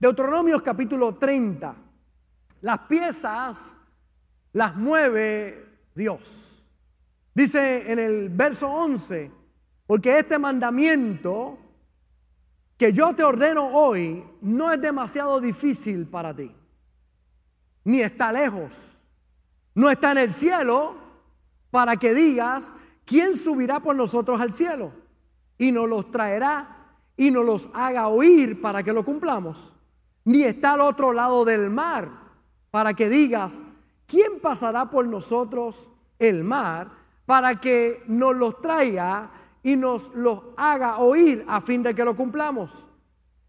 Deuteronomios capítulo 30. Las piezas las mueve Dios. Dice en el verso 11, porque este mandamiento que yo te ordeno hoy no es demasiado difícil para ti, ni está lejos, no está en el cielo para que digas, ¿quién subirá por nosotros al cielo? Y nos los traerá y nos los haga oír para que lo cumplamos. Ni está al otro lado del mar para que digas, ¿quién pasará por nosotros el mar para que nos los traiga y nos los haga oír a fin de que lo cumplamos?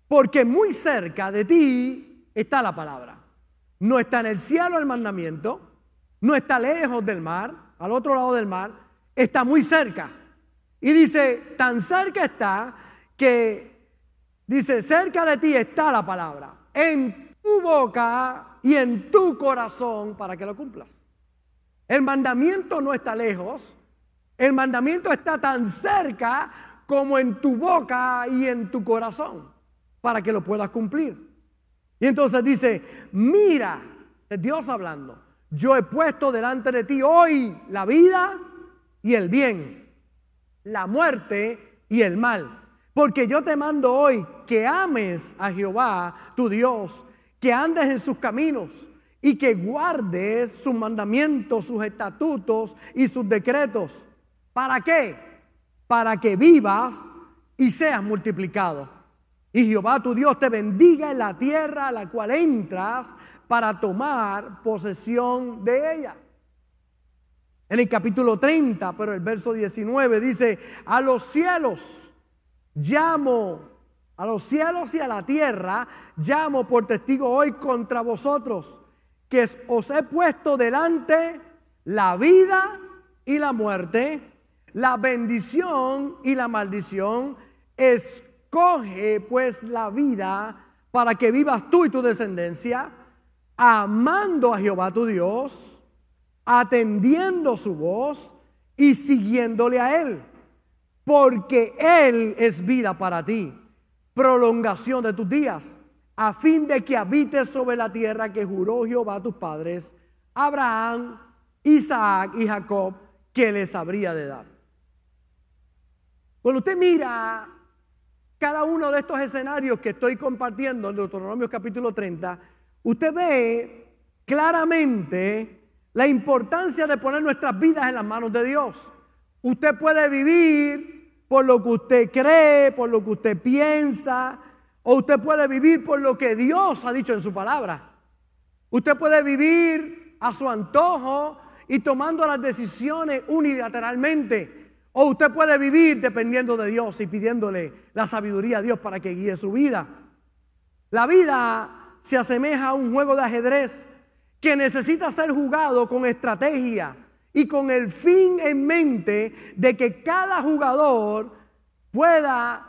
Porque muy cerca de ti está la palabra. No está en el cielo el mandamiento, no está lejos del mar, al otro lado del mar, está muy cerca. Y dice, tan cerca está que, dice, cerca de ti está la palabra, en tu boca y en tu corazón para que lo cumplas. El mandamiento no está lejos, el mandamiento está tan cerca como en tu boca y en tu corazón para que lo puedas cumplir. Y entonces dice, mira, Dios hablando, yo he puesto delante de ti hoy la vida y el bien, la muerte y el mal. Porque yo te mando hoy que ames a Jehová, tu Dios, que andes en sus caminos y que guardes sus mandamientos, sus estatutos y sus decretos. ¿Para qué? Para que vivas y seas multiplicado. Y Jehová tu Dios te bendiga en la tierra a la cual entras para tomar posesión de ella. En el capítulo 30, pero el verso 19 dice, a los cielos llamo, a los cielos y a la tierra llamo por testigo hoy contra vosotros, que os he puesto delante la vida y la muerte, la bendición y la maldición. Es Coge pues la vida para que vivas tú y tu descendencia, amando a Jehová tu Dios, atendiendo su voz y siguiéndole a Él. Porque Él es vida para ti, prolongación de tus días, a fin de que habites sobre la tierra que juró Jehová a tus padres, Abraham, Isaac y Jacob, que les habría de dar. Cuando usted mira cada uno de estos escenarios que estoy compartiendo en Deuteronomio capítulo 30, usted ve claramente la importancia de poner nuestras vidas en las manos de Dios. Usted puede vivir por lo que usted cree, por lo que usted piensa, o usted puede vivir por lo que Dios ha dicho en su palabra. Usted puede vivir a su antojo y tomando las decisiones unilateralmente. O usted puede vivir dependiendo de Dios y pidiéndole la sabiduría a Dios para que guíe su vida. La vida se asemeja a un juego de ajedrez que necesita ser jugado con estrategia y con el fin en mente de que cada jugador pueda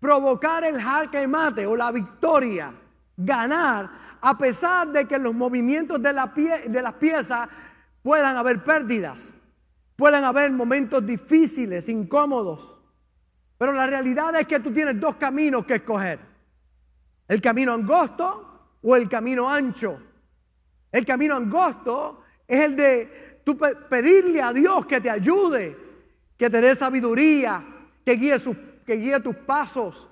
provocar el jaque mate o la victoria, ganar, a pesar de que los movimientos de, la de las piezas puedan haber pérdidas. Pueden haber momentos difíciles, incómodos, pero la realidad es que tú tienes dos caminos que escoger. El camino angosto o el camino ancho. El camino angosto es el de tú pedirle a Dios que te ayude, que te dé sabiduría, que guíe, que guíe tus pasos,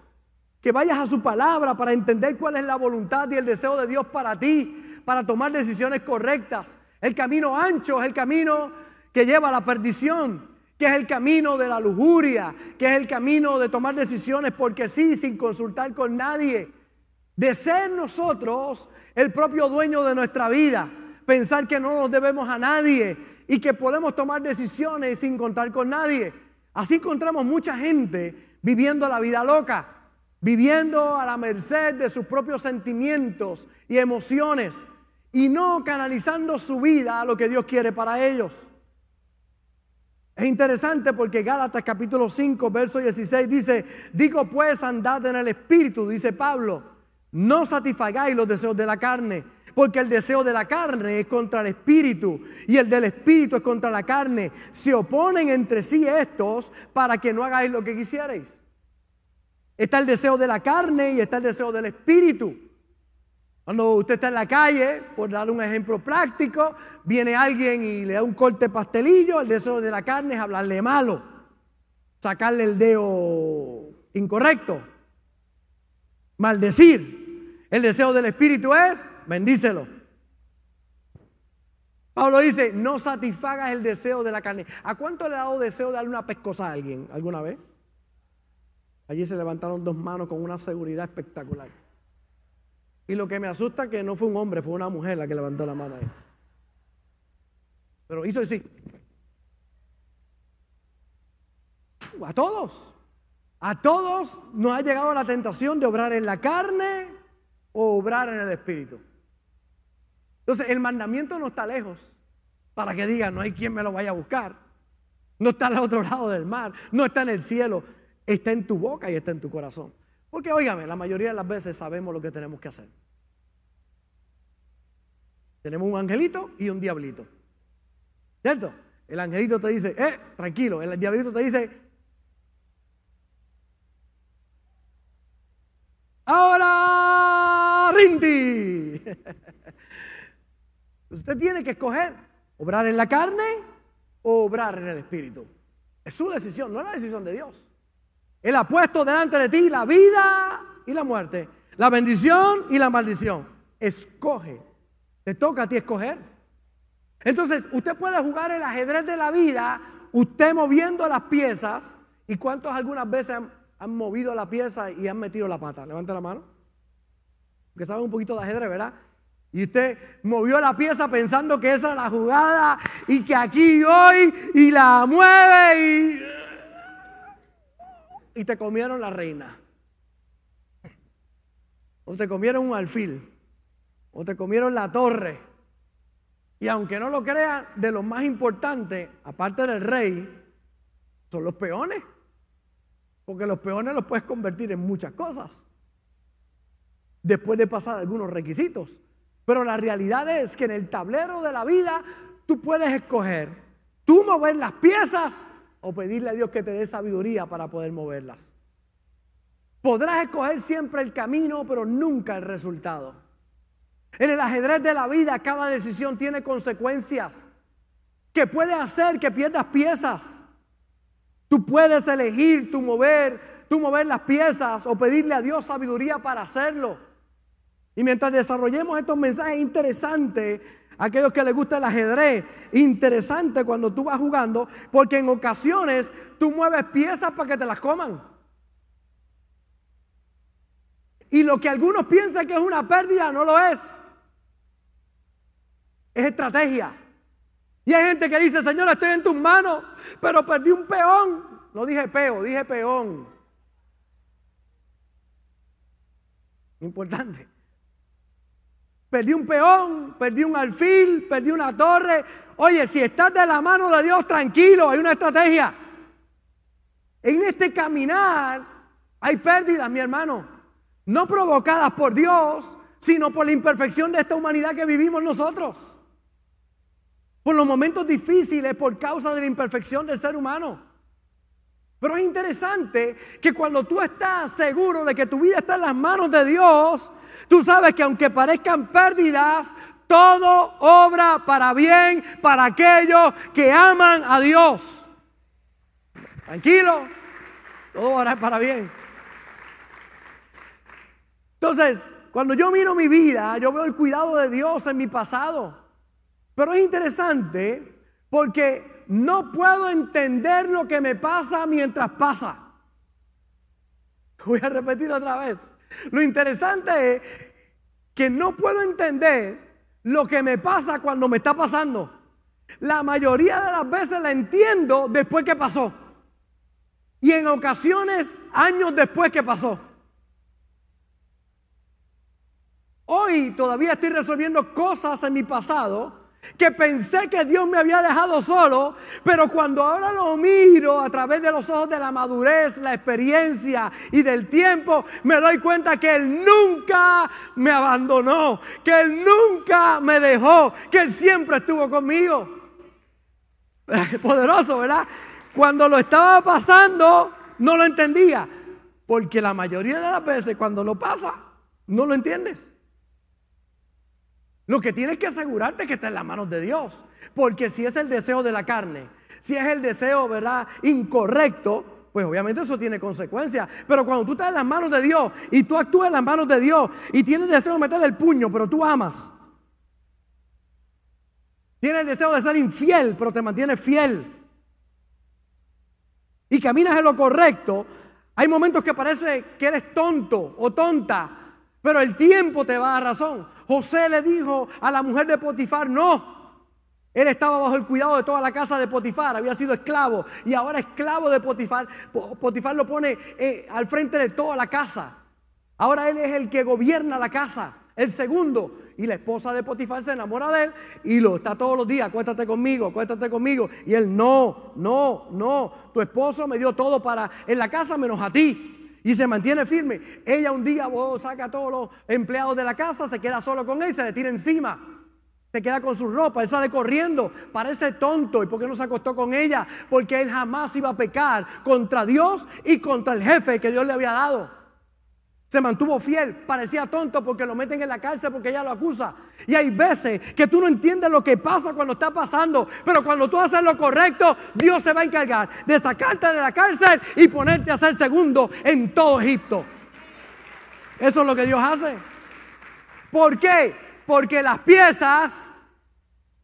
que vayas a su palabra para entender cuál es la voluntad y el deseo de Dios para ti, para tomar decisiones correctas. El camino ancho es el camino que lleva a la perdición, que es el camino de la lujuria, que es el camino de tomar decisiones porque sí, sin consultar con nadie, de ser nosotros el propio dueño de nuestra vida, pensar que no nos debemos a nadie y que podemos tomar decisiones sin contar con nadie. Así encontramos mucha gente viviendo la vida loca, viviendo a la merced de sus propios sentimientos y emociones y no canalizando su vida a lo que Dios quiere para ellos. Es interesante porque Gálatas capítulo 5, verso 16 dice, digo pues andad en el Espíritu, dice Pablo, no satisfagáis los deseos de la carne, porque el deseo de la carne es contra el Espíritu y el del Espíritu es contra la carne. Se oponen entre sí estos para que no hagáis lo que quisierais. Está el deseo de la carne y está el deseo del Espíritu. Cuando usted está en la calle, por dar un ejemplo práctico, viene alguien y le da un corte pastelillo, el deseo de la carne es hablarle malo, sacarle el dedo incorrecto, maldecir. El deseo del Espíritu es, bendícelo. Pablo dice, no satisfagas el deseo de la carne. ¿A cuánto le ha dado deseo de darle una pescosa a alguien alguna vez? Allí se levantaron dos manos con una seguridad espectacular. Y lo que me asusta es que no fue un hombre, fue una mujer la que levantó la mano ahí. Pero hizo así. A todos. A todos nos ha llegado la tentación de obrar en la carne o obrar en el Espíritu. Entonces, el mandamiento no está lejos para que diga, no hay quien me lo vaya a buscar. No está al otro lado del mar, no está en el cielo, está en tu boca y está en tu corazón. Porque, óigame, la mayoría de las veces sabemos lo que tenemos que hacer. Tenemos un angelito y un diablito. ¿Cierto? El angelito te dice, eh, tranquilo. El diablito te dice, ahora rindi. Usted tiene que escoger, obrar en la carne o obrar en el espíritu. Es su decisión, no es la decisión de Dios. Él ha puesto delante de ti la vida y la muerte, la bendición y la maldición. Escoge. Te toca a ti escoger. Entonces, usted puede jugar el ajedrez de la vida, usted moviendo las piezas. ¿Y cuántos algunas veces han, movido la pieza y han metido la pata? Levante la mano. Que saben un poquito de ajedrez, ¿verdad? Y usted movió la pieza pensando que esa es la jugada y que aquí hoy y la mueve y, y te comieron la reina. O te comieron un alfil. O te comieron la torre. Y aunque no lo crean, de lo más importante, aparte del rey, son los peones. Porque los peones los puedes convertir en muchas cosas. Después de pasar algunos requisitos. Pero la realidad es que en el tablero de la vida tú puedes escoger, tú mover las piezas o pedirle a Dios que te dé sabiduría para poder moverlas. Podrás escoger siempre el camino, pero nunca el resultado. En el ajedrez de la vida cada decisión tiene consecuencias que puede hacer que pierdas piezas. Tú puedes elegir tu mover, tú mover las piezas o pedirle a Dios sabiduría para hacerlo. Y mientras desarrollemos estos mensajes interesantes, aquellos que les gusta el ajedrez, interesante cuando tú vas jugando, porque en ocasiones tú mueves piezas para que te las coman. Y lo que algunos piensan que es una pérdida, no lo es. Es estrategia. Y hay gente que dice, Señor, estoy en tus manos, pero perdí un peón. No dije peo, dije peón. Importante. Perdí un peón, perdí un alfil, perdí una torre. Oye, si estás de la mano de Dios, tranquilo, hay una estrategia. En este caminar hay pérdidas, mi hermano. No provocadas por Dios, sino por la imperfección de esta humanidad que vivimos nosotros. Por los momentos difíciles por causa de la imperfección del ser humano. Pero es interesante que cuando tú estás seguro de que tu vida está en las manos de Dios, Tú sabes que aunque parezcan pérdidas, todo obra para bien para aquellos que aman a Dios. Tranquilo, todo obra para bien. Entonces, cuando yo miro mi vida, yo veo el cuidado de Dios en mi pasado. Pero es interesante porque no puedo entender lo que me pasa mientras pasa. Voy a repetir otra vez. Lo interesante es que no puedo entender lo que me pasa cuando me está pasando. La mayoría de las veces la entiendo después que pasó. Y en ocasiones años después que pasó. Hoy todavía estoy resolviendo cosas en mi pasado que pensé que Dios me había dejado solo, pero cuando ahora lo miro a través de los ojos de la madurez, la experiencia y del tiempo, me doy cuenta que Él nunca me abandonó, que Él nunca me dejó, que Él siempre estuvo conmigo. Poderoso, ¿verdad? Cuando lo estaba pasando, no lo entendía, porque la mayoría de las veces cuando lo pasa, no lo entiendes. Lo que tienes que asegurarte es que está en las manos de Dios. Porque si es el deseo de la carne, si es el deseo, ¿verdad? Incorrecto, pues obviamente eso tiene consecuencias. Pero cuando tú estás en las manos de Dios y tú actúas en las manos de Dios y tienes deseo de meterle el puño, pero tú amas. Tienes el deseo de ser infiel, pero te mantienes fiel. Y caminas en lo correcto. Hay momentos que parece que eres tonto o tonta, pero el tiempo te va a dar razón. José le dijo a la mujer de Potifar, no, él estaba bajo el cuidado de toda la casa de Potifar, había sido esclavo y ahora esclavo de Potifar. Potifar lo pone eh, al frente de toda la casa. Ahora él es el que gobierna la casa, el segundo. Y la esposa de Potifar se enamora de él y lo está todos los días, acuéstate conmigo, acuéstate conmigo. Y él, no, no, no, tu esposo me dio todo para en la casa menos a ti. Y se mantiene firme. Ella un día saca a todos los empleados de la casa, se queda solo con él se le tira encima. Se queda con su ropa, él sale corriendo, parece tonto. ¿Y por qué no se acostó con ella? Porque él jamás iba a pecar contra Dios y contra el jefe que Dios le había dado. Se mantuvo fiel, parecía tonto porque lo meten en la cárcel porque ella lo acusa. Y hay veces que tú no entiendes lo que pasa cuando está pasando, pero cuando tú haces lo correcto, Dios se va a encargar de sacarte de la cárcel y ponerte a ser segundo en todo Egipto. Eso es lo que Dios hace. ¿Por qué? Porque las piezas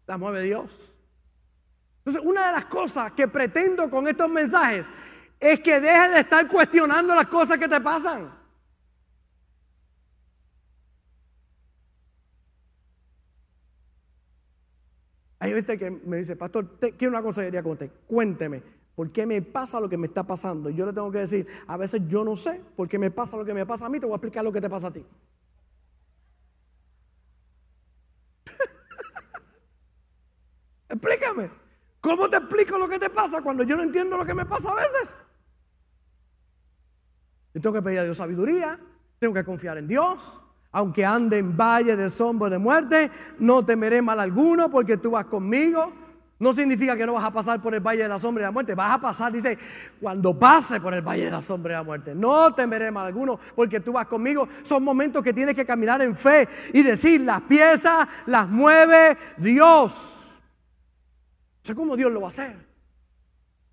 las mueve Dios. Entonces, una de las cosas que pretendo con estos mensajes es que dejes de estar cuestionando las cosas que te pasan. Hay gente que me dice, pastor, quiero una consejería con usted. Cuénteme, ¿por qué me pasa lo que me está pasando? Yo le tengo que decir, a veces yo no sé por qué me pasa lo que me pasa a mí, te voy a explicar lo que te pasa a ti. Explícame. ¿Cómo te explico lo que te pasa cuando yo no entiendo lo que me pasa a veces? Yo tengo que pedir a Dios sabiduría, tengo que confiar en Dios. Aunque ande en valle de sombra de muerte, no temeré mal alguno porque tú vas conmigo. No significa que no vas a pasar por el valle de la sombra de la muerte. Vas a pasar, dice, cuando pase por el valle de la sombra de la muerte. No temeré mal alguno porque tú vas conmigo. Son momentos que tienes que caminar en fe y decir, las piezas las mueve Dios sé cómo Dios lo va a hacer.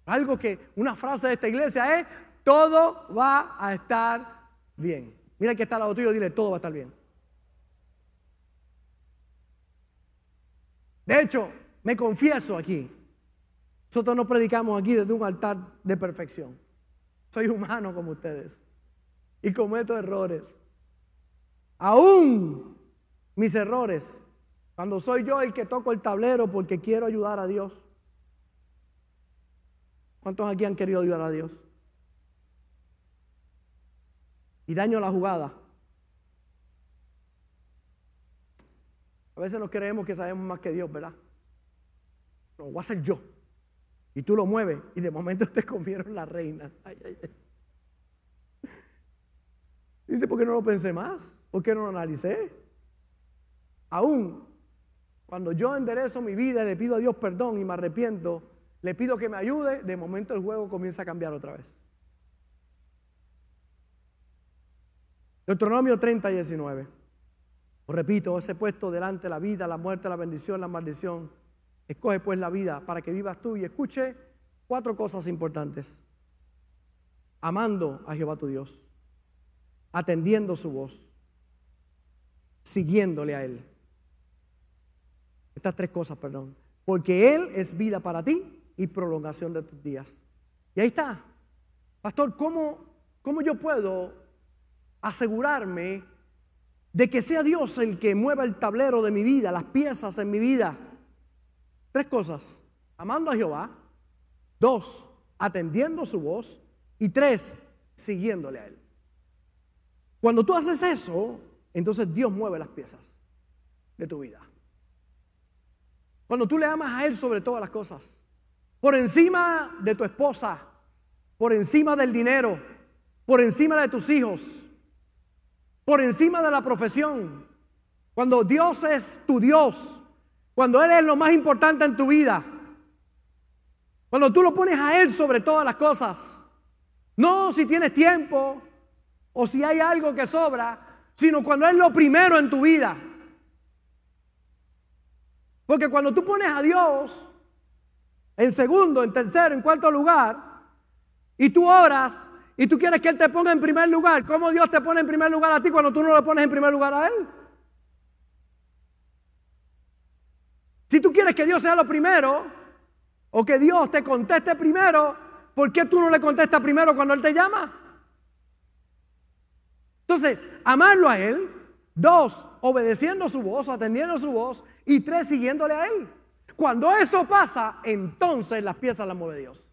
Algo que una frase de esta iglesia es, todo va a estar bien. Mira que está al lado tuyo, dile, todo va a estar bien. De hecho, me confieso aquí. Nosotros no predicamos aquí desde un altar de perfección. Soy humano como ustedes. Y cometo errores. Aún mis errores cuando soy yo el que toco el tablero porque quiero ayudar a Dios. ¿Cuántos aquí han querido ayudar a Dios? Y daño la jugada. A veces nos creemos que sabemos más que Dios, ¿verdad? Lo voy a hacer yo. Y tú lo mueves y de momento te comieron la reina. Dice, ¿por qué no lo pensé más? ¿Por qué no lo analicé? Aún cuando yo enderezo mi vida y le pido a Dios perdón y me arrepiento, le pido que me ayude, de momento el juego comienza a cambiar otra vez. Deuteronomio 30 y 19. Os repito, ese puesto delante la vida, la muerte, la bendición, la maldición. Escoge pues la vida para que vivas tú y escuche cuatro cosas importantes. Amando a Jehová tu Dios, atendiendo su voz, siguiéndole a Él estas tres cosas, perdón. Porque Él es vida para ti y prolongación de tus días. Y ahí está. Pastor, ¿cómo, cómo yo puedo asegurarme de que sea Dios el que mueva el tablero de mi vida, las piezas en mi vida? Tres cosas. Amando a Jehová. Dos, atendiendo su voz. Y tres, siguiéndole a Él. Cuando tú haces eso, entonces Dios mueve las piezas de tu vida. Cuando tú le amas a Él sobre todas las cosas, por encima de tu esposa, por encima del dinero, por encima de tus hijos, por encima de la profesión, cuando Dios es tu Dios, cuando Él es lo más importante en tu vida, cuando tú lo pones a Él sobre todas las cosas, no si tienes tiempo o si hay algo que sobra, sino cuando es lo primero en tu vida. Porque cuando tú pones a Dios en segundo, en tercero, en cuarto lugar, y tú oras y tú quieres que Él te ponga en primer lugar, ¿cómo Dios te pone en primer lugar a ti cuando tú no le pones en primer lugar a Él? Si tú quieres que Dios sea lo primero, o que Dios te conteste primero, ¿por qué tú no le contestas primero cuando Él te llama? Entonces, amarlo a Él, dos, obedeciendo su voz, atendiendo su voz, y tres, siguiéndole a Él. Cuando eso pasa, entonces las piezas las mueve Dios.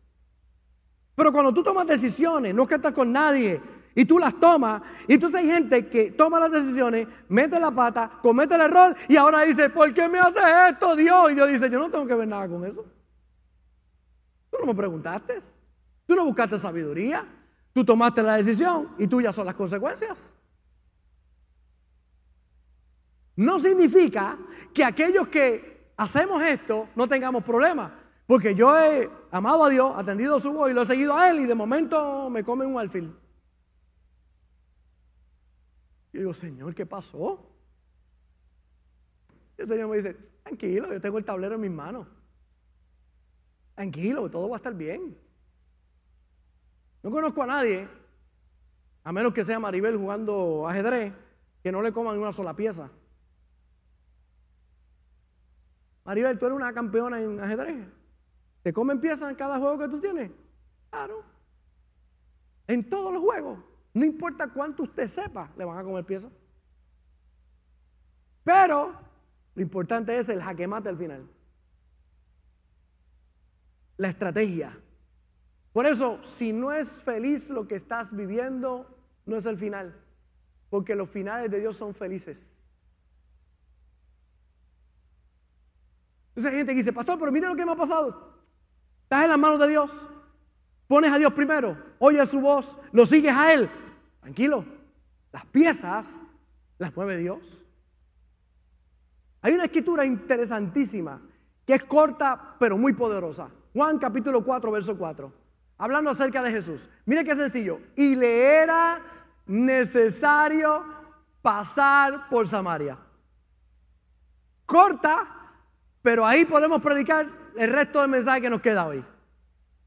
Pero cuando tú tomas decisiones, no que estás con nadie, y tú las tomas, y entonces hay gente que toma las decisiones, mete la pata, comete el error, y ahora dice, ¿por qué me haces esto, Dios? Y Dios dice, yo no tengo que ver nada con eso. Tú no me preguntaste, tú no buscaste sabiduría, tú tomaste la decisión y tuyas son las consecuencias. No significa que aquellos que hacemos esto, no tengamos problemas. Porque yo he amado a Dios, atendido su voz y lo he seguido a Él y de momento me come un alfil. Y digo, Señor, ¿qué pasó? Y el Señor me dice, tranquilo, yo tengo el tablero en mis manos. Tranquilo, todo va a estar bien. No conozco a nadie, a menos que sea Maribel jugando ajedrez, que no le coman una sola pieza. Maribel, tú eres una campeona en ajedrez. ¿Te comen piezas en cada juego que tú tienes? Claro. En todos los juegos. No importa cuánto usted sepa, le van a comer piezas. Pero lo importante es el jaque mate al final. La estrategia. Por eso, si no es feliz lo que estás viviendo, no es el final. Porque los finales de Dios son felices. Entonces hay gente que dice, pastor, pero mire lo que me ha pasado. Estás en las manos de Dios. Pones a Dios primero, oyes su voz, lo sigues a Él. Tranquilo, las piezas las mueve Dios. Hay una escritura interesantísima que es corta pero muy poderosa. Juan capítulo 4, verso 4. Hablando acerca de Jesús. Mire qué sencillo. Y le era necesario pasar por Samaria. Corta pero ahí podemos predicar el resto del mensaje que nos queda hoy.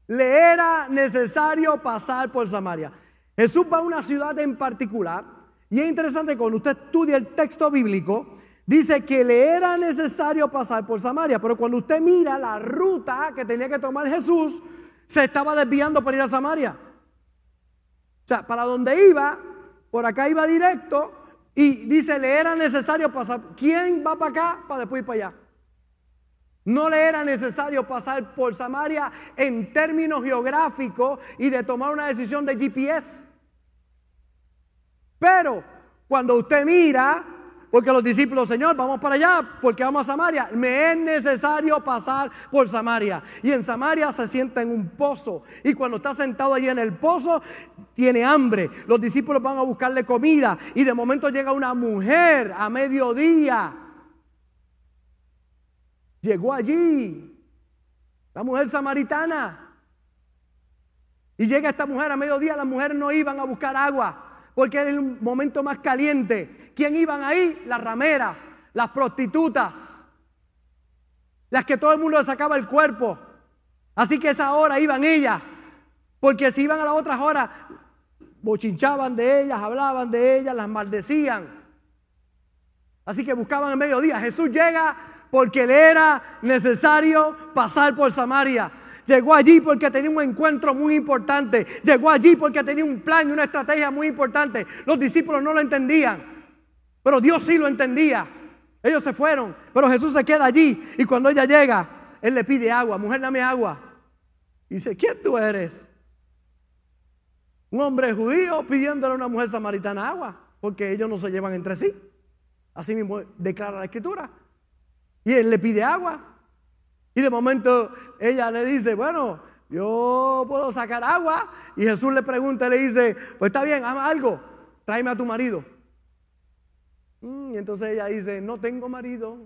Le era necesario pasar por Samaria. Jesús va a una ciudad en particular y es interesante cuando usted estudia el texto bíblico, dice que le era necesario pasar por Samaria, pero cuando usted mira la ruta que tenía que tomar Jesús, se estaba desviando para ir a Samaria. O sea, para donde iba, por acá iba directo y dice, le era necesario pasar. ¿Quién va para acá para después ir para allá? No le era necesario pasar por Samaria en términos geográficos y de tomar una decisión de GPS. Pero cuando usted mira, porque los discípulos, Señor, vamos para allá, porque vamos a Samaria, me es necesario pasar por Samaria. Y en Samaria se sienta en un pozo. Y cuando está sentado allí en el pozo, tiene hambre. Los discípulos van a buscarle comida. Y de momento llega una mujer a mediodía Llegó allí la mujer samaritana. Y llega esta mujer a mediodía, las mujeres no iban a buscar agua, porque era el momento más caliente. ¿Quién iban ahí? Las rameras, las prostitutas, las que todo el mundo le sacaba el cuerpo. Así que esa hora iban ellas, porque si iban a las otras horas, bochinchaban de ellas, hablaban de ellas, las maldecían. Así que buscaban el mediodía. Jesús llega porque le era necesario pasar por Samaria. Llegó allí porque tenía un encuentro muy importante. Llegó allí porque tenía un plan y una estrategia muy importante. Los discípulos no lo entendían, pero Dios sí lo entendía. Ellos se fueron, pero Jesús se queda allí y cuando ella llega, Él le pide agua. Mujer, dame agua. Y dice, ¿quién tú eres? Un hombre judío pidiéndole a una mujer samaritana agua, porque ellos no se llevan entre sí. Así mismo declara la escritura. Y él le pide agua. Y de momento ella le dice, bueno, yo puedo sacar agua. Y Jesús le pregunta, le dice, pues está bien, haz algo, tráeme a tu marido. Mm, y entonces ella dice, no tengo marido.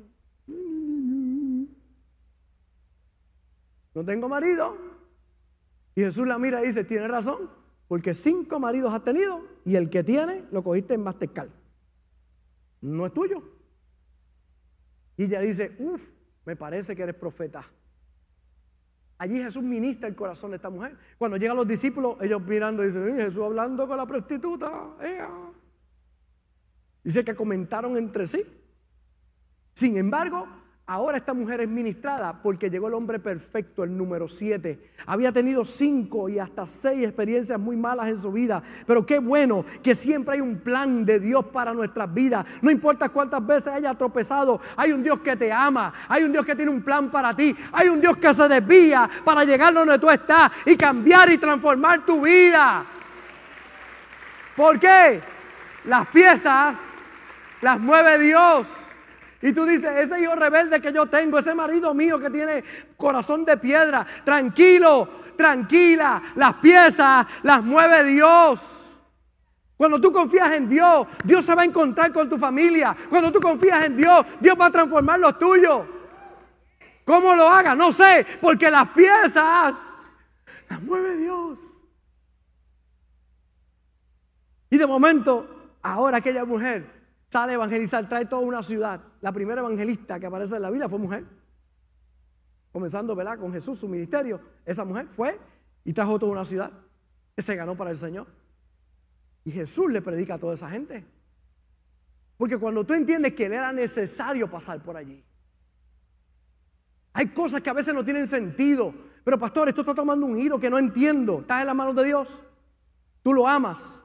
No tengo marido. Y Jesús la mira y dice, tiene razón, porque cinco maridos has tenido y el que tiene lo cogiste en Mastercard. No es tuyo. Y ella dice, uff, me parece que eres profeta. Allí Jesús ministra el corazón de esta mujer. Cuando llegan los discípulos, ellos mirando dicen, Jesús hablando con la prostituta. Dice que comentaron entre sí. Sin embargo, Ahora esta mujer es ministrada porque llegó el hombre perfecto, el número siete. Había tenido cinco y hasta seis experiencias muy malas en su vida. Pero qué bueno que siempre hay un plan de Dios para nuestras vidas. No importa cuántas veces haya tropezado, hay un Dios que te ama. Hay un Dios que tiene un plan para ti. Hay un Dios que se desvía para llegar donde tú estás y cambiar y transformar tu vida. ¿Por qué? Las piezas las mueve Dios. Y tú dices, ese hijo rebelde que yo tengo, ese marido mío que tiene corazón de piedra, tranquilo, tranquila, las piezas las mueve Dios. Cuando tú confías en Dios, Dios se va a encontrar con tu familia. Cuando tú confías en Dios, Dios va a transformar los tuyos. ¿Cómo lo haga? No sé, porque las piezas las mueve Dios. Y de momento, ahora aquella mujer sale a evangelizar, trae toda una ciudad. La primera evangelista que aparece en la Biblia fue mujer. Comenzando, ¿verdad? Con Jesús, su ministerio. Esa mujer fue y trajo toda una ciudad que se ganó para el Señor. Y Jesús le predica a toda esa gente. Porque cuando tú entiendes que era necesario pasar por allí, hay cosas que a veces no tienen sentido. Pero pastor, esto está tomando un giro que no entiendo. Estás en las manos de Dios. Tú lo amas.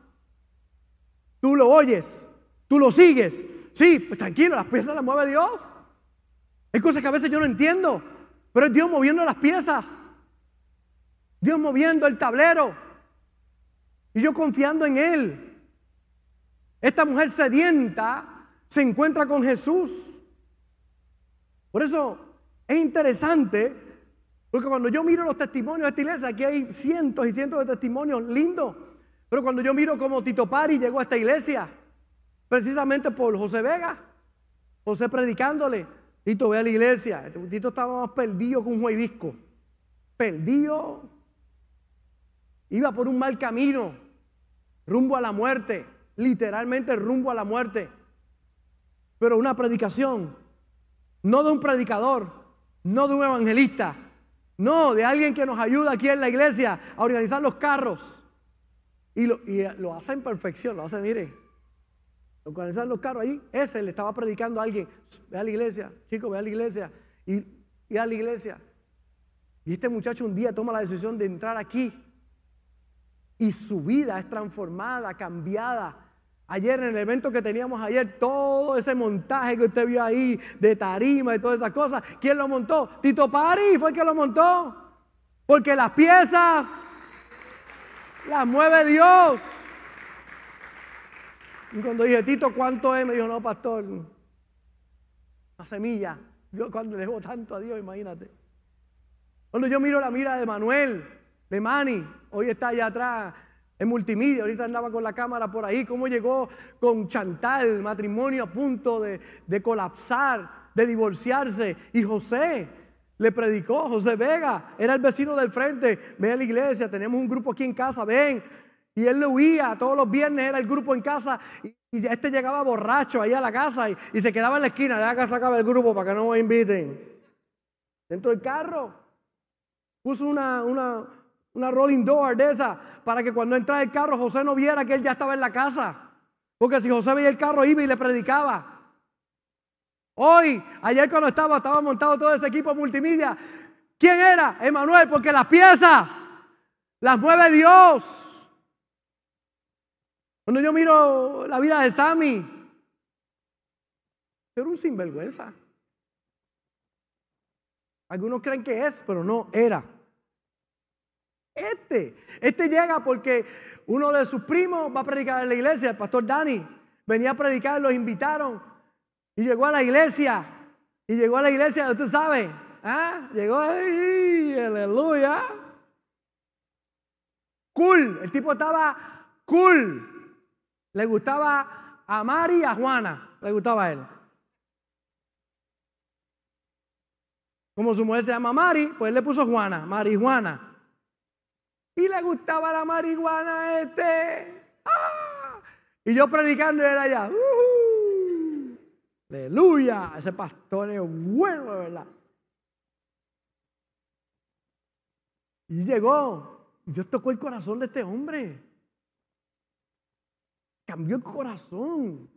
Tú lo oyes. Tú lo sigues. Sí, pues tranquilo, las piezas las mueve Dios. Hay cosas que a veces yo no entiendo, pero es Dios moviendo las piezas. Dios moviendo el tablero. Y yo confiando en Él. Esta mujer sedienta se encuentra con Jesús. Por eso es interesante, porque cuando yo miro los testimonios de esta iglesia, aquí hay cientos y cientos de testimonios lindos. Pero cuando yo miro como Tito Pari llegó a esta iglesia, Precisamente por José Vega. José predicándole. Tito, ve a la iglesia. Tito estaba más perdido que un juevisco. Perdido. Iba por un mal camino. Rumbo a la muerte. Literalmente rumbo a la muerte. Pero una predicación. No de un predicador. No de un evangelista. No, de alguien que nos ayuda aquí en la iglesia a organizar los carros. Y lo, y lo hace en perfección. Lo hace, mire, organizar los carros ahí, ese le estaba predicando a alguien, ve a la iglesia, chico, ve a la iglesia, y, y a la iglesia. Y este muchacho un día toma la decisión de entrar aquí y su vida es transformada, cambiada. Ayer en el evento que teníamos ayer, todo ese montaje que usted vio ahí de tarima y todas esas cosas, ¿quién lo montó? Tito Pari fue el que lo montó. Porque las piezas las mueve Dios. Y cuando dije, Tito, ¿cuánto es? Me dijo, no, pastor, una semilla. Yo cuando le debo tanto a Dios, imagínate. Cuando yo miro la mira de Manuel, de Manny, hoy está allá atrás en multimedia, ahorita andaba con la cámara por ahí, cómo llegó con Chantal, matrimonio a punto de, de colapsar, de divorciarse. Y José le predicó, José Vega, era el vecino del frente, ve a la iglesia, tenemos un grupo aquí en casa, ven, y él le huía, todos los viernes era el grupo en casa y, este llegaba borracho ahí a la casa y, se quedaba en la esquina, ya que sacaba el grupo para que no me inviten. Dentro del carro puso una, una, una rolling door de esa para que cuando entrara el carro José no viera que él ya estaba en la casa. Porque si José veía el carro iba y le predicaba. Hoy, ayer cuando estaba, estaba montado todo ese equipo multimedia. ¿Quién era? Emanuel, porque las piezas las mueve Dios. Cuando yo miro la vida de Sammy, era un sinvergüenza. Algunos creen que es, pero no era. Este, este llega porque uno de sus primos va a predicar en la iglesia, el pastor Dani. Venía a predicar, los invitaron y llegó a la iglesia. Y llegó a la iglesia, usted sabe, ¿ah? llegó ahí, aleluya. Cool, el tipo estaba cool. Le gustaba a Mari y a Juana, le gustaba a él. Como su mujer se llama Mari, pues él le puso Juana, marihuana. Y le gustaba la marihuana a este. ¡Ah! Y yo predicando era allá. ¡Uh! Uh-huh". Aleluya. Ese pastor es bueno, de verdad. Y llegó. Y Dios tocó el corazón de este hombre. Cambió el corazón.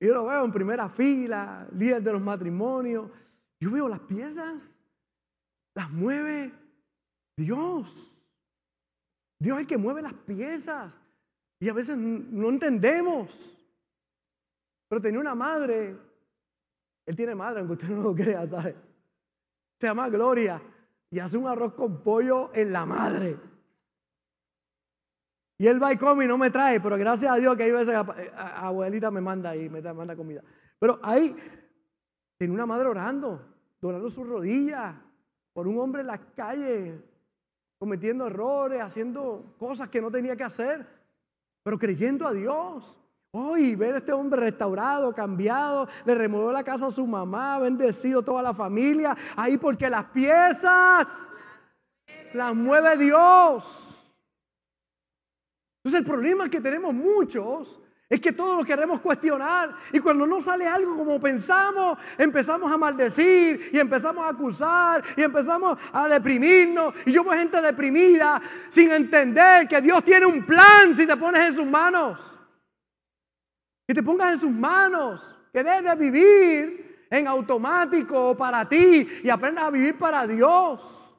Yo lo veo en primera fila, líder de los matrimonios. Yo veo las piezas, las mueve Dios. Dios es el que mueve las piezas. Y a veces no entendemos. Pero tenía una madre. Él tiene madre, aunque usted no lo crea, ¿sabe? Se llama Gloria. Y hace un arroz con pollo en la madre. Y él va y come y no me trae, pero gracias a Dios que hay veces abuelita me manda y me manda comida. Pero ahí tiene una madre orando, doblando sus rodillas por un hombre en la calle, cometiendo errores, haciendo cosas que no tenía que hacer, pero creyendo a Dios. Hoy ver a este hombre restaurado, cambiado, le removió la casa a su mamá, bendecido toda la familia, ahí porque las piezas las mueve Dios. Entonces el problema que tenemos muchos es que todos lo queremos cuestionar y cuando no sale algo como pensamos, empezamos a maldecir y empezamos a acusar y empezamos a deprimirnos. Y yo veo gente deprimida sin entender que Dios tiene un plan si te pones en sus manos. Que te pongas en sus manos, que debes vivir en automático para ti y aprendas a vivir para Dios.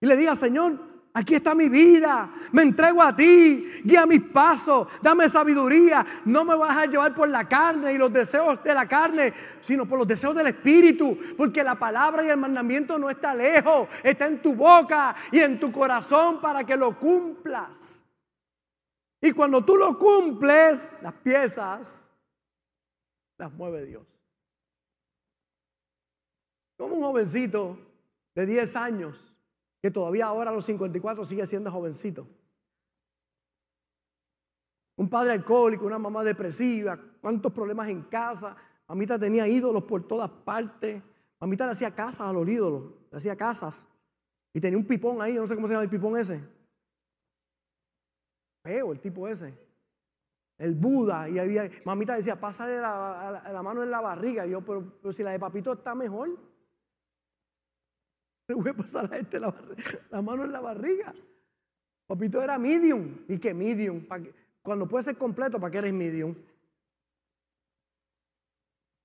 Y le diga, Señor, Aquí está mi vida. Me entrego a ti. Guía mis pasos. Dame sabiduría. No me vas a llevar por la carne y los deseos de la carne, sino por los deseos del Espíritu. Porque la palabra y el mandamiento no está lejos. Está en tu boca y en tu corazón para que lo cumplas. Y cuando tú lo cumples, las piezas las mueve Dios. Como un jovencito de 10 años que todavía ahora a los 54 sigue siendo jovencito. Un padre alcohólico, una mamá depresiva, cuántos problemas en casa. Mamita tenía ídolos por todas partes. Mamita le hacía casas a los ídolos, le hacía casas. Y tenía un pipón ahí, no sé cómo se llama el pipón ese. Feo el tipo ese. El Buda. Y había, mamita decía, pásale la, mano en la barriga. Y yo, pero si la de papito está mejor. Le voy a pasar a este la, mano en la barriga. Papito era medium. ¿Y qué medium? Cuando puede ser completo, ¿para qué eres medium?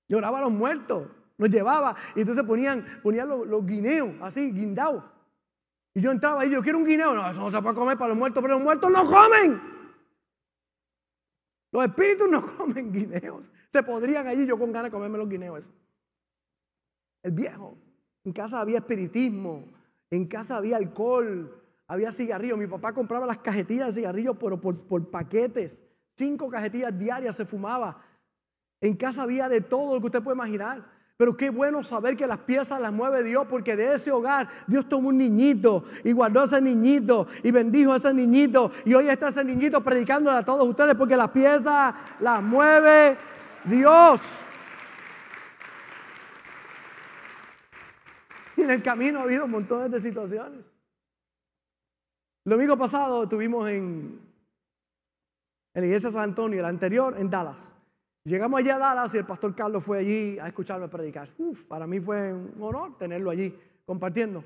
Lloraba a los muertos, los llevaba y entonces ponían, ponían los, guineos así, guindados. Y yo entraba ahí, yo quiero un guineo. No, eso no se puede comer para los muertos, pero los muertos no comen. Los espíritus no comen guineos. Se podrían allí yo con ganas de comerme los guineos. El viejo. En casa había espiritismo, en casa había alcohol, había cigarrillos. Mi papá compraba las cajetillas de cigarrillos por, por, paquetes. Cinco cajetillas diarias se fumaba. En casa había de todo lo que usted puede imaginar. Pero qué bueno saber que las piezas las mueve Dios, porque de ese hogar Dios tomó un niñito y guardó a ese niñito y bendijo a ese niñito. Y hoy está ese niñito predicándole a todos ustedes, porque las piezas las mueve Dios. En el camino ha habido montones de situaciones. Lo domingo pasado estuvimos en, en la iglesia de San Antonio, la anterior en Dallas. Llegamos allá a Dallas y el pastor Carlos fue allí a escucharme predicar. Uf, para mí fue un honor tenerlo allí compartiendo.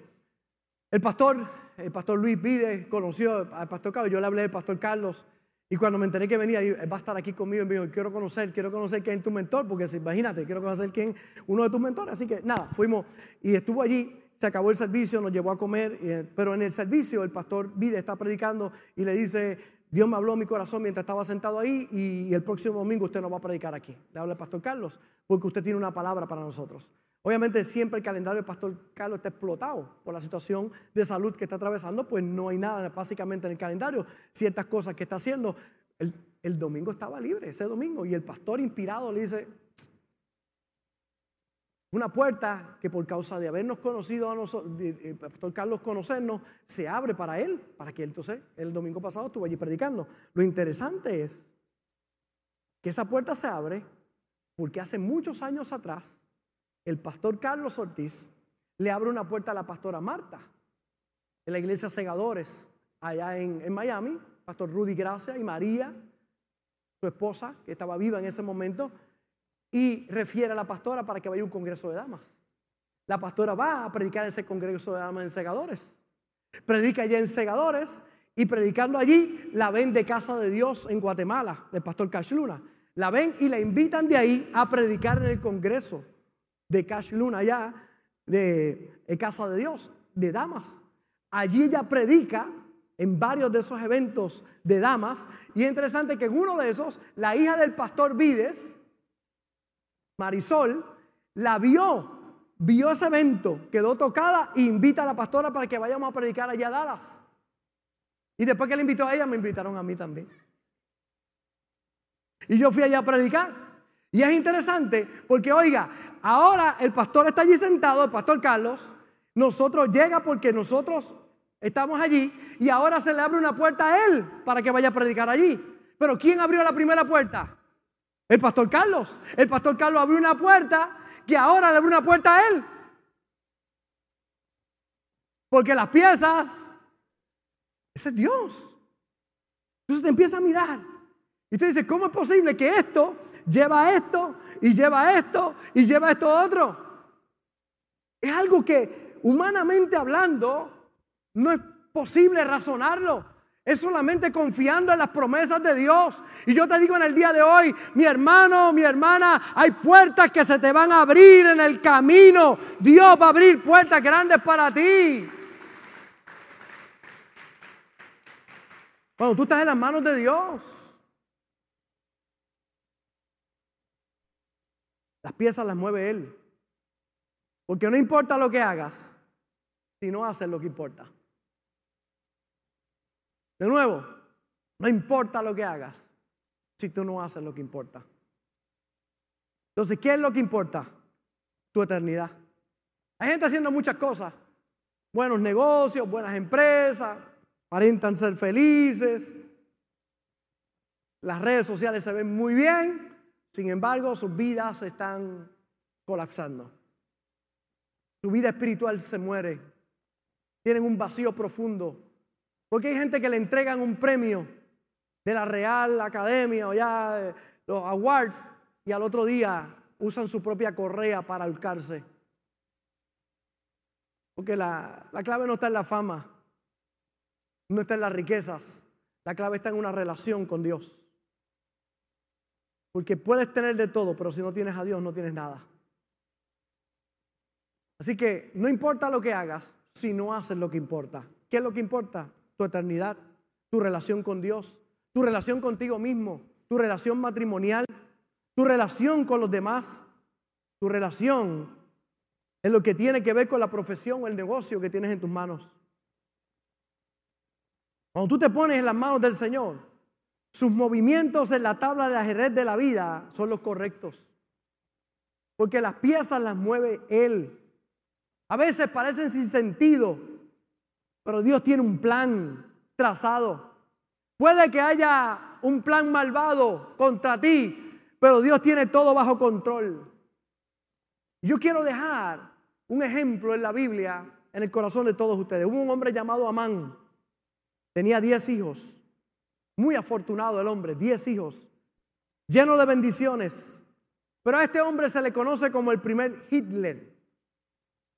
El pastor, el pastor Luis Pide conoció al pastor Carlos. Yo le hablé del pastor Carlos y cuando me enteré que venía, va a estar aquí conmigo, me dijo, quiero conocer, quiero conocer quién es tu mentor, porque imagínate, quiero conocer quién uno de tus mentores. Así que nada, fuimos y estuvo allí, se acabó el servicio, nos llevó a comer, eh, pero en el servicio el pastor Vide está predicando y le dice, Dios me habló a mi corazón mientras estaba sentado ahí y, el próximo domingo usted no va a predicar aquí. Le habla el pastor Carlos, porque usted tiene una palabra para nosotros. Obviamente siempre el calendario del pastor Carlos está explotado por la situación de salud que está atravesando, pues no hay nada básicamente en el calendario, ciertas cosas que está haciendo. El, domingo estaba libre, ese domingo, y el pastor inspirado le dice, una puerta que por causa de habernos conocido a nosotros, el pastor Carlos conocernos, se abre para él, para que él entonces, el domingo pasado estuvo allí predicando. Lo interesante es que esa puerta se abre porque hace muchos años atrás el pastor Carlos Ortiz le abre una puerta a la pastora Marta en la iglesia Segadores, allá en, Miami, pastor Rudy Gracia y María, su esposa, que estaba viva en ese momento, y refiere a la pastora para que vaya a un congreso de damas. la pastora va a predicar ese congreso de damas en segadores. Predica allá en segadores y predicando allí la ven de Casa de Dios en Guatemala, del pastor Cash Luna. La ven y la invitan de ahí a predicar en el congreso de Cash Luna allá de, Casa de Dios, de damas. Allí ella predica en varios de esos eventos de damas. Y es interesante que en uno de esos, la hija del pastor Vides, Marisol, la vio, vio ese evento, quedó tocada e invita a la pastora para que vayamos a predicar allá a Dallas. Y después que le invitó a ella, me invitaron a mí también. Y yo fui allá a predicar. Y es interesante porque, oiga, ahora el pastor está allí sentado, el pastor Carlos, nosotros llega porque nosotros estamos allí y ahora se le abre una puerta a él para que vaya a predicar allí. Pero ¿quién abrió la primera puerta? El pastor Carlos. El pastor Carlos abrió una puerta que ahora le abre una puerta a él. Porque las piezas, ese es Dios. Entonces te empieza a mirar. Y te dice, ¿cómo es posible que esto lleva esto y lleva esto y lleva esto otro? Es algo que humanamente hablando no es posible razonarlo. Es solamente confiando en las promesas de Dios. Y yo te digo en el día de hoy, mi hermano, mi hermana, hay puertas que se te van a abrir en el camino. Dios va a abrir puertas grandes para ti. Cuando tú estás en las manos de Dios, las piezas las mueve Él. Porque no importa lo que hagas, si no haces lo que importa. De nuevo, no importa lo que hagas si tú no haces lo que importa. Entonces, ¿qué es lo que importa? Tu eternidad. Hay gente haciendo muchas cosas. Buenos negocios, buenas empresas, aparentan ser felices. Las redes sociales se ven muy bien, sin embargo, sus vidas están colapsando. Su vida espiritual se muere. Tienen un vacío profundo porque hay gente que le entregan un premio de la Real Academia o ya los awards y al otro día usan su propia correa para ahorcarse. Porque la, la clave no está en la fama, no está en las riquezas, la clave está en una relación con Dios. Porque puedes tener de todo, pero si no tienes a Dios no tienes nada. Así que no importa lo que hagas si no haces lo que importa. ¿Qué es lo que importa? tu eternidad, tu relación con Dios, tu relación contigo mismo, tu relación matrimonial, tu relación con los demás, tu relación en lo que tiene que ver con la profesión o el negocio que tienes en tus manos. Cuando tú te pones en las manos del Señor, sus movimientos en la tabla de ajedrez de la vida son los correctos. Porque las piezas las mueve Él. A veces parecen sin sentido, pero Dios tiene un plan trazado. Puede que haya un plan malvado contra ti, pero Dios tiene todo bajo control. Yo quiero dejar un ejemplo en la Biblia, en el corazón de todos ustedes. Hubo un hombre llamado Amán. Tenía diez hijos. Muy afortunado el hombre, diez hijos. Lleno de bendiciones. Pero a este hombre se le conoce como el primer Hitler.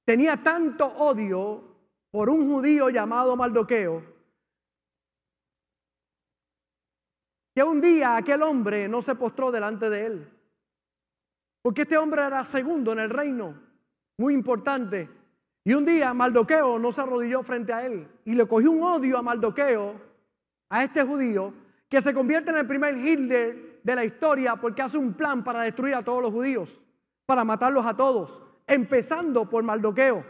Tenía tanto odio por un judío llamado Maldoqueo, que un día aquel hombre no se postró delante de él. Porque este hombre era segundo en el reino, muy importante. Y un día Maldoqueo no se arrodilló frente a él y le cogió un odio a Maldoqueo, a este judío, que se convierte en el primer Hitler de la historia porque hace un plan para destruir a todos los judíos, para matarlos a todos, empezando por Maldoqueo.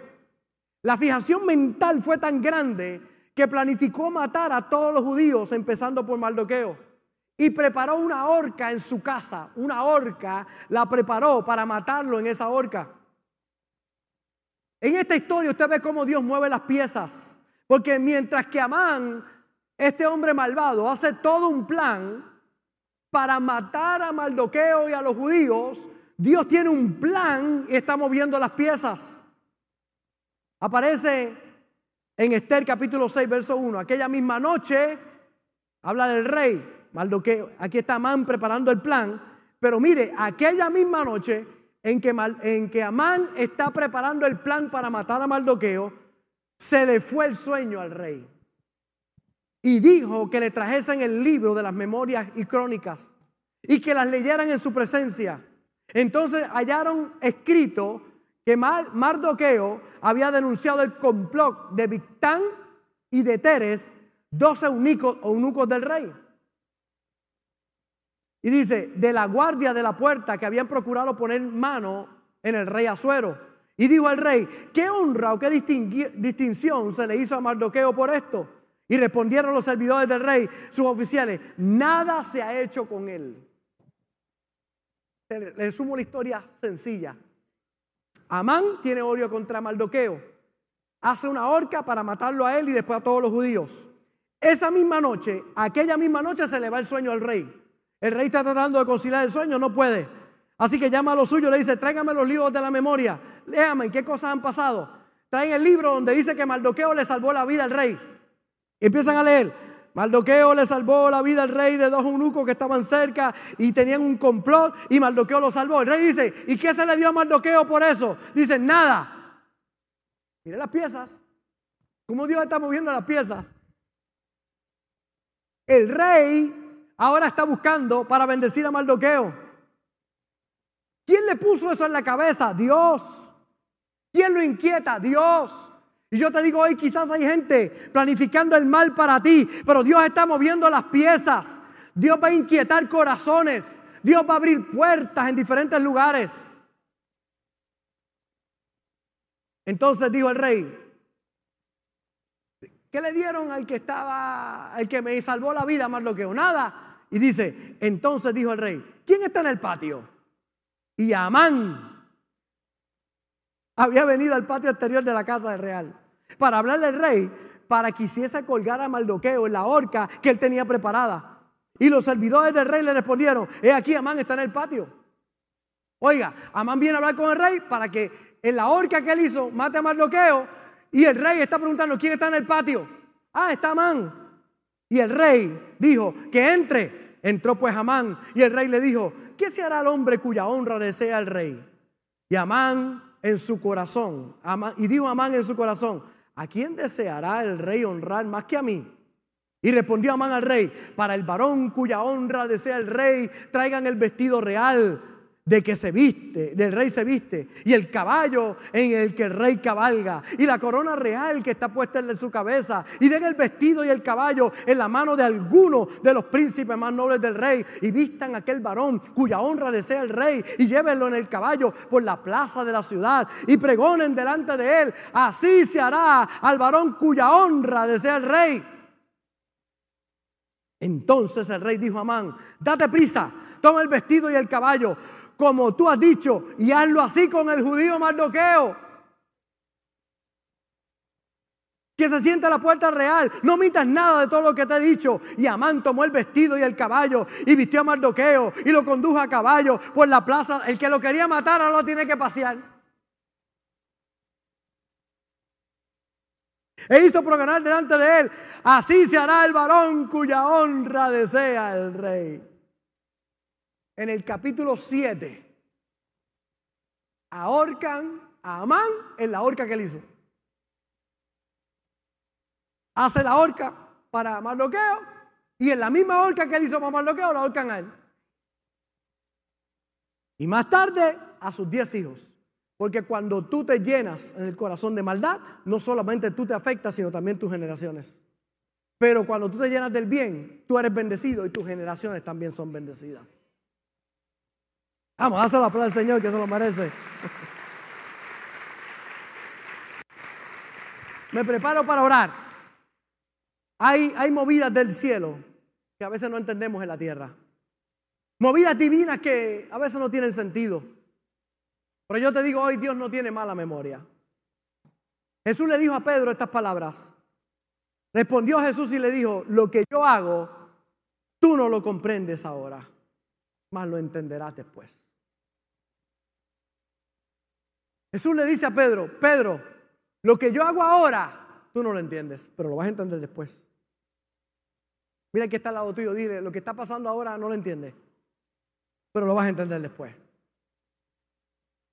La fijación mental fue tan grande que planificó matar a todos los judíos, empezando por Mardoqueo. Y preparó una horca en su casa. Una horca la preparó para matarlo en esa horca. En esta historia usted ve cómo Dios mueve las piezas. Porque mientras que Amán, este hombre malvado, hace todo un plan para matar a Mardoqueo y a los judíos, Dios tiene un plan y está moviendo las piezas. Aparece en Esther capítulo 6, verso 1. Aquella misma noche habla del rey. Maldoqueo. Aquí está Amán preparando el plan. Pero mire, aquella misma noche en que, en que Amán está preparando el plan para matar a Mardoqueo, se le fue el sueño al rey. Y dijo que le trajesen el libro de las memorias y crónicas y que las leyeran en su presencia. Entonces hallaron escrito que Mardoqueo había denunciado el complot de Victán y de Teres, dos eunucos, eunucos del rey. Y dice, de la guardia de la puerta que habían procurado poner mano en el rey Azuero. Y dijo al rey, ¿qué honra o qué distinción se le hizo a Mardoqueo por esto? Y respondieron los servidores del rey, sus oficiales, nada se ha hecho con él. Le resumo la historia sencilla. Amán tiene odio contra Mardoqueo. Hace una horca para matarlo a él y después a todos los judíos. Esa misma noche, aquella misma noche se le va el sueño al rey. El rey está tratando de conciliar el sueño, no puede. Así que llama a los suyos, le dice, tráigame los libros de la memoria, léame qué cosas han pasado. Traen el libro donde dice que Mardoqueo le salvó la vida al rey. Empiezan a leer. Mardoqueo le salvó la vida al rey de dos eunucos que estaban cerca y tenían un complot y Mardoqueo lo salvó. El rey dice, ¿y qué se le dio a Mardoqueo por eso? Dice, nada. Mire las piezas. ¿Cómo Dios está moviendo las piezas? El rey ahora está buscando para bendecir a Mardoqueo. ¿Quién le puso eso en la cabeza? Dios. ¿Quién lo inquieta? Dios. Y yo te digo hoy, quizás hay gente planificando el mal para ti, pero Dios está moviendo las piezas. Dios va a inquietar corazones. Dios va a abrir puertas en diferentes lugares. Entonces dijo el rey, ¿qué le dieron al que estaba, al que me salvó la vida más lo que nada? Y dice, entonces dijo el rey, ¿quién está en el patio? Y Amán había venido al patio exterior de la casa real para hablarle al rey para que hiciese colgar a Maldoqueo en la horca que él tenía preparada. Y los servidores del rey le respondieron, he aquí Amán está en el patio. Oiga, Amán viene a hablar con el rey para que en la horca que él hizo mate a Mardoqueo y el rey está preguntando quién está en el patio. Ah, está Amán. Y el rey dijo que entre. Entró pues Amán y el rey le dijo, ¿qué se hará al hombre cuya honra desea el rey? Y Amán en su corazón, y dijo Amán en su corazón, ¿a quién deseará el rey honrar más que a mí? Y respondió Amán al rey, para el varón cuya honra desea el rey, traigan el vestido real de que se viste, del rey se viste, y el caballo en el que el rey cabalga, y la corona real que está puesta en su cabeza, y den el vestido y el caballo en la mano de alguno de los príncipes más nobles del rey, y vistan aquel varón cuya honra desea el rey, y llévenlo en el caballo por la plaza de la ciudad, y pregonen delante de él, así se hará al varón cuya honra desea el rey. Entonces el rey dijo a Amán, date prisa, toma el vestido y el caballo, como tú has dicho, y hazlo así con el judío Mardoqueo. Que se siente a la puerta real. No mitas nada de todo lo que te he dicho. Y Amán tomó el vestido y el caballo y vistió a Mardoqueo y lo condujo a caballo por la plaza. El que lo quería matar ahora lo tiene que pasear. E hizo programar delante de él. Así se hará el varón cuya honra desea el rey en el capítulo 7, ahorcan a Amán en la horca que él hizo. Hace la horca para Mardoqueo y en la misma horca que él hizo para Mardoqueo la ahorcan a él. Y más tarde a sus diez hijos. Porque cuando tú te llenas en el corazón de maldad, no solamente tú te afectas, sino también tus generaciones. Pero cuando tú te llenas del bien, tú eres bendecido y tus generaciones también son bendecidas. Vamos, hazle la prueba al Señor que se lo merece. Me preparo para orar. Hay, hay movidas del cielo que a veces no entendemos en la tierra. Movidas divinas que a veces no tienen sentido. Pero yo te digo hoy, Dios no tiene mala memoria. Jesús le dijo a Pedro estas palabras. Respondió Jesús y le dijo, lo que yo hago, tú no lo comprendes ahora más lo entenderás después. Jesús le dice a Pedro, Pedro, lo que yo hago ahora, tú no lo entiendes, pero lo vas a entender después. Mira que está al lado tuyo, dile, lo que está pasando ahora no lo entiendes, pero lo vas a entender después.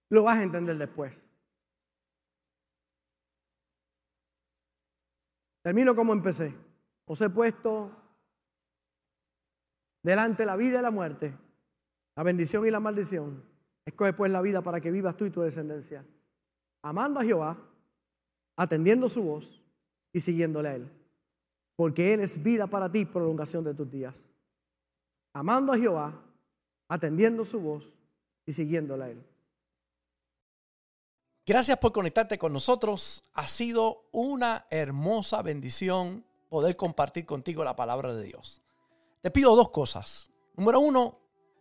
lo vas a entender después. Termino como empecé. Os he puesto delante la vida y la muerte, la bendición y la maldición. Escoge pues la vida para que vivas tú y tu descendencia, amando a Jehová, atendiendo su voz y siguiéndole a Él. Porque Él es vida para ti, prolongación de tus días. Amando a Jehová, atendiendo su voz y siguiéndole a Él. Gracias por conectarte con nosotros. Ha sido una hermosa bendición poder compartir contigo la palabra de Dios. Te pido dos cosas. Número uno,